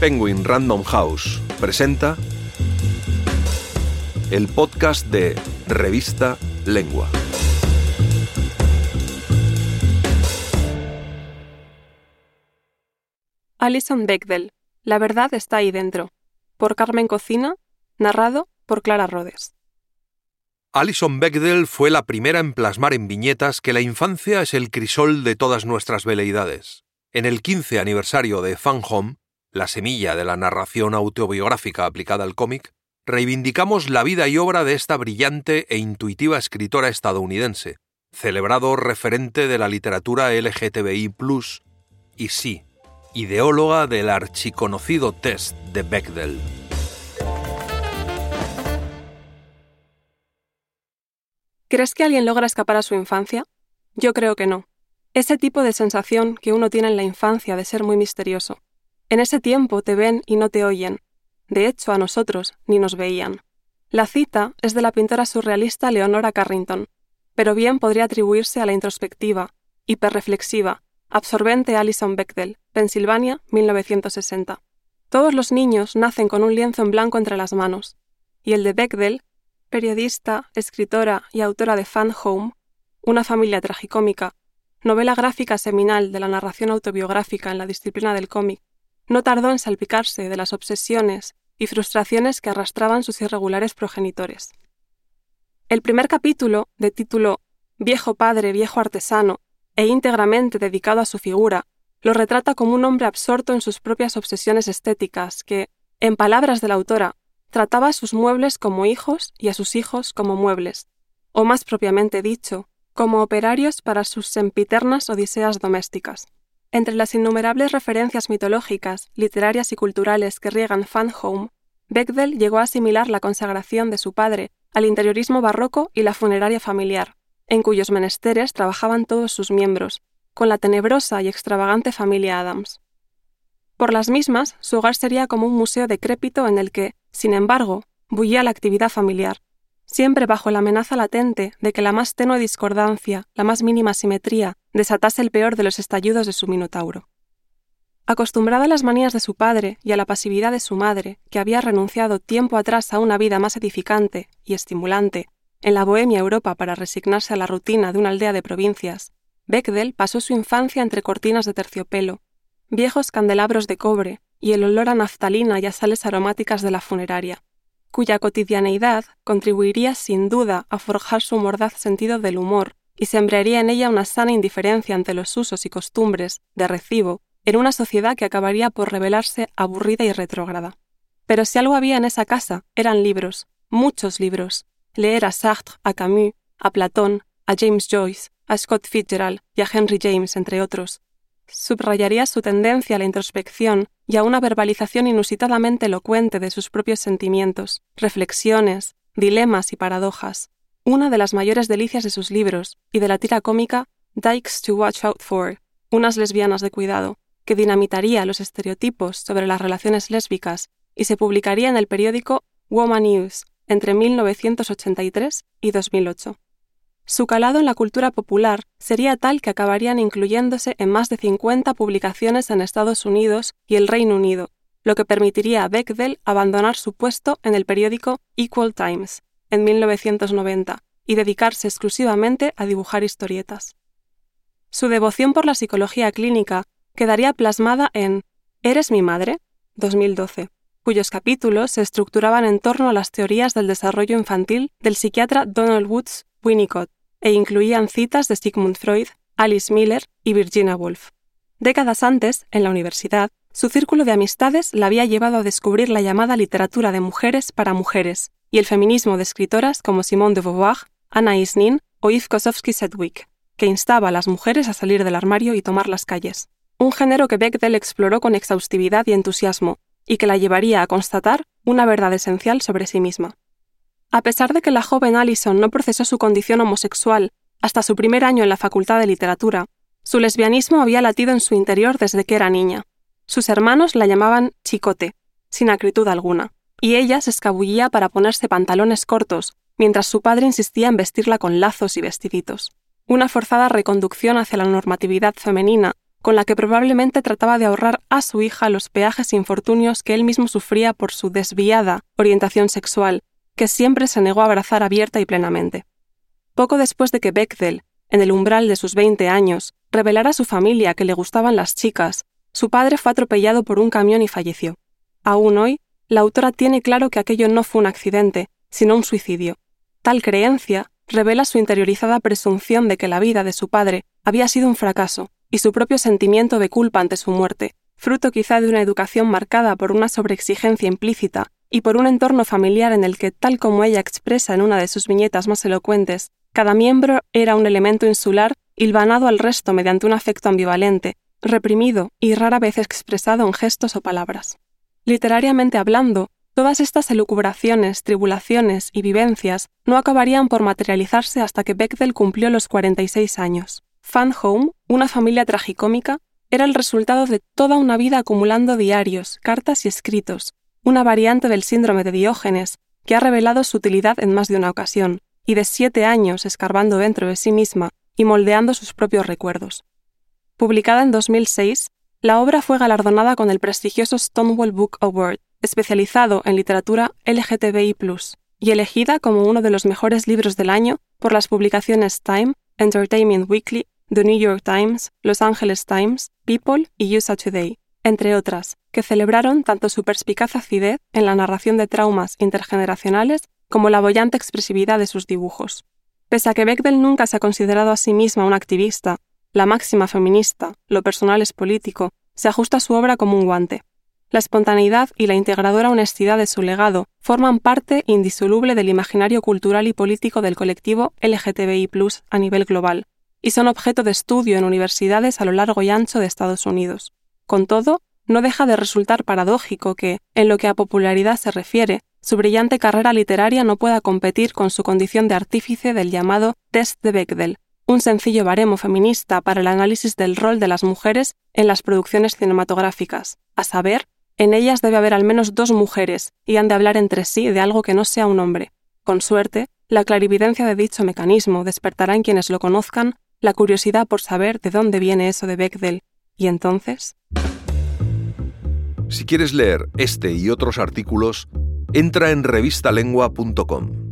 Penguin Random House presenta el podcast de Revista Lengua. Alison Bechdel, La verdad está ahí dentro, por Carmen Cocina, narrado por Clara Rodes. Alison Bechdel fue la primera en plasmar en viñetas que la infancia es el crisol de todas nuestras veleidades. En el 15 aniversario de Fun Home, la semilla de la narración autobiográfica aplicada al cómic, reivindicamos la vida y obra de esta brillante e intuitiva escritora estadounidense, celebrado referente de la literatura LGTBI, y sí, ideóloga del archiconocido test de Bechdel. ¿Crees que alguien logra escapar a su infancia? Yo creo que no. Ese tipo de sensación que uno tiene en la infancia de ser muy misterioso. En ese tiempo te ven y no te oyen. De hecho, a nosotros ni nos veían. La cita es de la pintora surrealista Leonora Carrington, pero bien podría atribuirse a la introspectiva, hiperreflexiva, absorbente Alison Bechdel, Pensilvania, 1960. Todos los niños nacen con un lienzo en blanco entre las manos, y el de Bechdel periodista, escritora y autora de Fan Home, Una familia tragicómica, novela gráfica seminal de la narración autobiográfica en la disciplina del cómic, no tardó en salpicarse de las obsesiones y frustraciones que arrastraban sus irregulares progenitores. El primer capítulo, de título Viejo padre, viejo artesano, e íntegramente dedicado a su figura, lo retrata como un hombre absorto en sus propias obsesiones estéticas que, en palabras de la autora, Trataba a sus muebles como hijos y a sus hijos como muebles, o más propiamente dicho, como operarios para sus sempiternas odiseas domésticas. Entre las innumerables referencias mitológicas, literarias y culturales que riegan Fan Home, Bechdel llegó a asimilar la consagración de su padre al interiorismo barroco y la funeraria familiar, en cuyos menesteres trabajaban todos sus miembros, con la tenebrosa y extravagante familia Adams. Por las mismas, su hogar sería como un museo decrépito en el que, sin embargo, bullía la actividad familiar, siempre bajo la amenaza latente de que la más tenue discordancia, la más mínima simetría, desatase el peor de los estallidos de su minotauro. Acostumbrada a las manías de su padre y a la pasividad de su madre, que había renunciado tiempo atrás a una vida más edificante y estimulante en la bohemia Europa para resignarse a la rutina de una aldea de provincias, Bechdel pasó su infancia entre cortinas de terciopelo, viejos candelabros de cobre, y el olor a naftalina y a sales aromáticas de la funeraria, cuya cotidianeidad contribuiría sin duda a forjar su mordaz sentido del humor y sembraría en ella una sana indiferencia ante los usos y costumbres de recibo en una sociedad que acabaría por revelarse aburrida y retrógrada. Pero si algo había en esa casa, eran libros, muchos libros. Leer a Sartre, a Camus, a Platón, a James Joyce, a Scott Fitzgerald y a Henry James, entre otros, subrayaría su tendencia a la introspección y a una verbalización inusitadamente elocuente de sus propios sentimientos, reflexiones, dilemas y paradojas. Una de las mayores delicias de sus libros y de la tira cómica Dykes to Watch Out For, unas lesbianas de cuidado, que dinamitaría los estereotipos sobre las relaciones lésbicas y se publicaría en el periódico Woman News entre 1983 y 2008. Su calado en la cultura popular sería tal que acabarían incluyéndose en más de 50 publicaciones en Estados Unidos y el Reino Unido, lo que permitiría a Bechdel abandonar su puesto en el periódico Equal Times en 1990 y dedicarse exclusivamente a dibujar historietas. Su devoción por la psicología clínica quedaría plasmada en ¿Eres mi madre? 2012, cuyos capítulos se estructuraban en torno a las teorías del desarrollo infantil del psiquiatra Donald Woods Winnicott, e incluían citas de Sigmund Freud, Alice Miller y Virginia Woolf. Décadas antes, en la universidad, su círculo de amistades la había llevado a descubrir la llamada literatura de mujeres para mujeres y el feminismo de escritoras como Simone de Beauvoir, Anna Isnin o Yves Kosowski-Sedgwick, que instaba a las mujeres a salir del armario y tomar las calles. Un género que Bechdel exploró con exhaustividad y entusiasmo, y que la llevaría a constatar una verdad esencial sobre sí misma. A pesar de que la joven Allison no procesó su condición homosexual hasta su primer año en la Facultad de Literatura, su lesbianismo había latido en su interior desde que era niña. Sus hermanos la llamaban chicote, sin acritud alguna, y ella se escabullía para ponerse pantalones cortos, mientras su padre insistía en vestirla con lazos y vestiditos. Una forzada reconducción hacia la normatividad femenina con la que probablemente trataba de ahorrar a su hija los peajes e infortunios que él mismo sufría por su desviada orientación sexual, que siempre se negó a abrazar abierta y plenamente. Poco después de que Bechdel, en el umbral de sus 20 años, revelara a su familia que le gustaban las chicas, su padre fue atropellado por un camión y falleció. Aún hoy, la autora tiene claro que aquello no fue un accidente, sino un suicidio. Tal creencia revela su interiorizada presunción de que la vida de su padre había sido un fracaso, y su propio sentimiento de culpa ante su muerte, fruto quizá de una educación marcada por una sobreexigencia implícita y por un entorno familiar en el que, tal como ella expresa en una de sus viñetas más elocuentes, cada miembro era un elemento insular hilvanado al resto mediante un afecto ambivalente, reprimido y rara vez expresado en gestos o palabras. Literariamente hablando, todas estas elucubraciones, tribulaciones y vivencias no acabarían por materializarse hasta que Bechdel cumplió los 46 años. Fan Home, una familia tragicómica, era el resultado de toda una vida acumulando diarios, cartas y escritos, una variante del síndrome de Diógenes, que ha revelado su utilidad en más de una ocasión, y de siete años escarbando dentro de sí misma y moldeando sus propios recuerdos. Publicada en 2006, la obra fue galardonada con el prestigioso Stonewall Book Award, especializado en literatura LGTBI, y elegida como uno de los mejores libros del año por las publicaciones Time, Entertainment Weekly The New York Times, Los Angeles Times, People y USA Today, entre otras, que celebraron tanto su perspicaz acidez en la narración de traumas intergeneracionales como la bollante expresividad de sus dibujos. Pese a que Bechdel nunca se ha considerado a sí misma una activista, la máxima feminista, lo personal es político, se ajusta a su obra como un guante. La espontaneidad y la integradora honestidad de su legado forman parte indisoluble del imaginario cultural y político del colectivo LGTBI a nivel global, y son objeto de estudio en universidades a lo largo y ancho de Estados Unidos. Con todo, no deja de resultar paradójico que, en lo que a popularidad se refiere, su brillante carrera literaria no pueda competir con su condición de artífice del llamado Test de Bechdel, un sencillo baremo feminista para el análisis del rol de las mujeres en las producciones cinematográficas, a saber, en ellas debe haber al menos dos mujeres y han de hablar entre sí de algo que no sea un hombre. Con suerte, la clarividencia de dicho mecanismo despertará en quienes lo conozcan la curiosidad por saber de dónde viene eso de Bechdel. ¿Y entonces? Si quieres leer este y otros artículos, entra en revistalengua.com.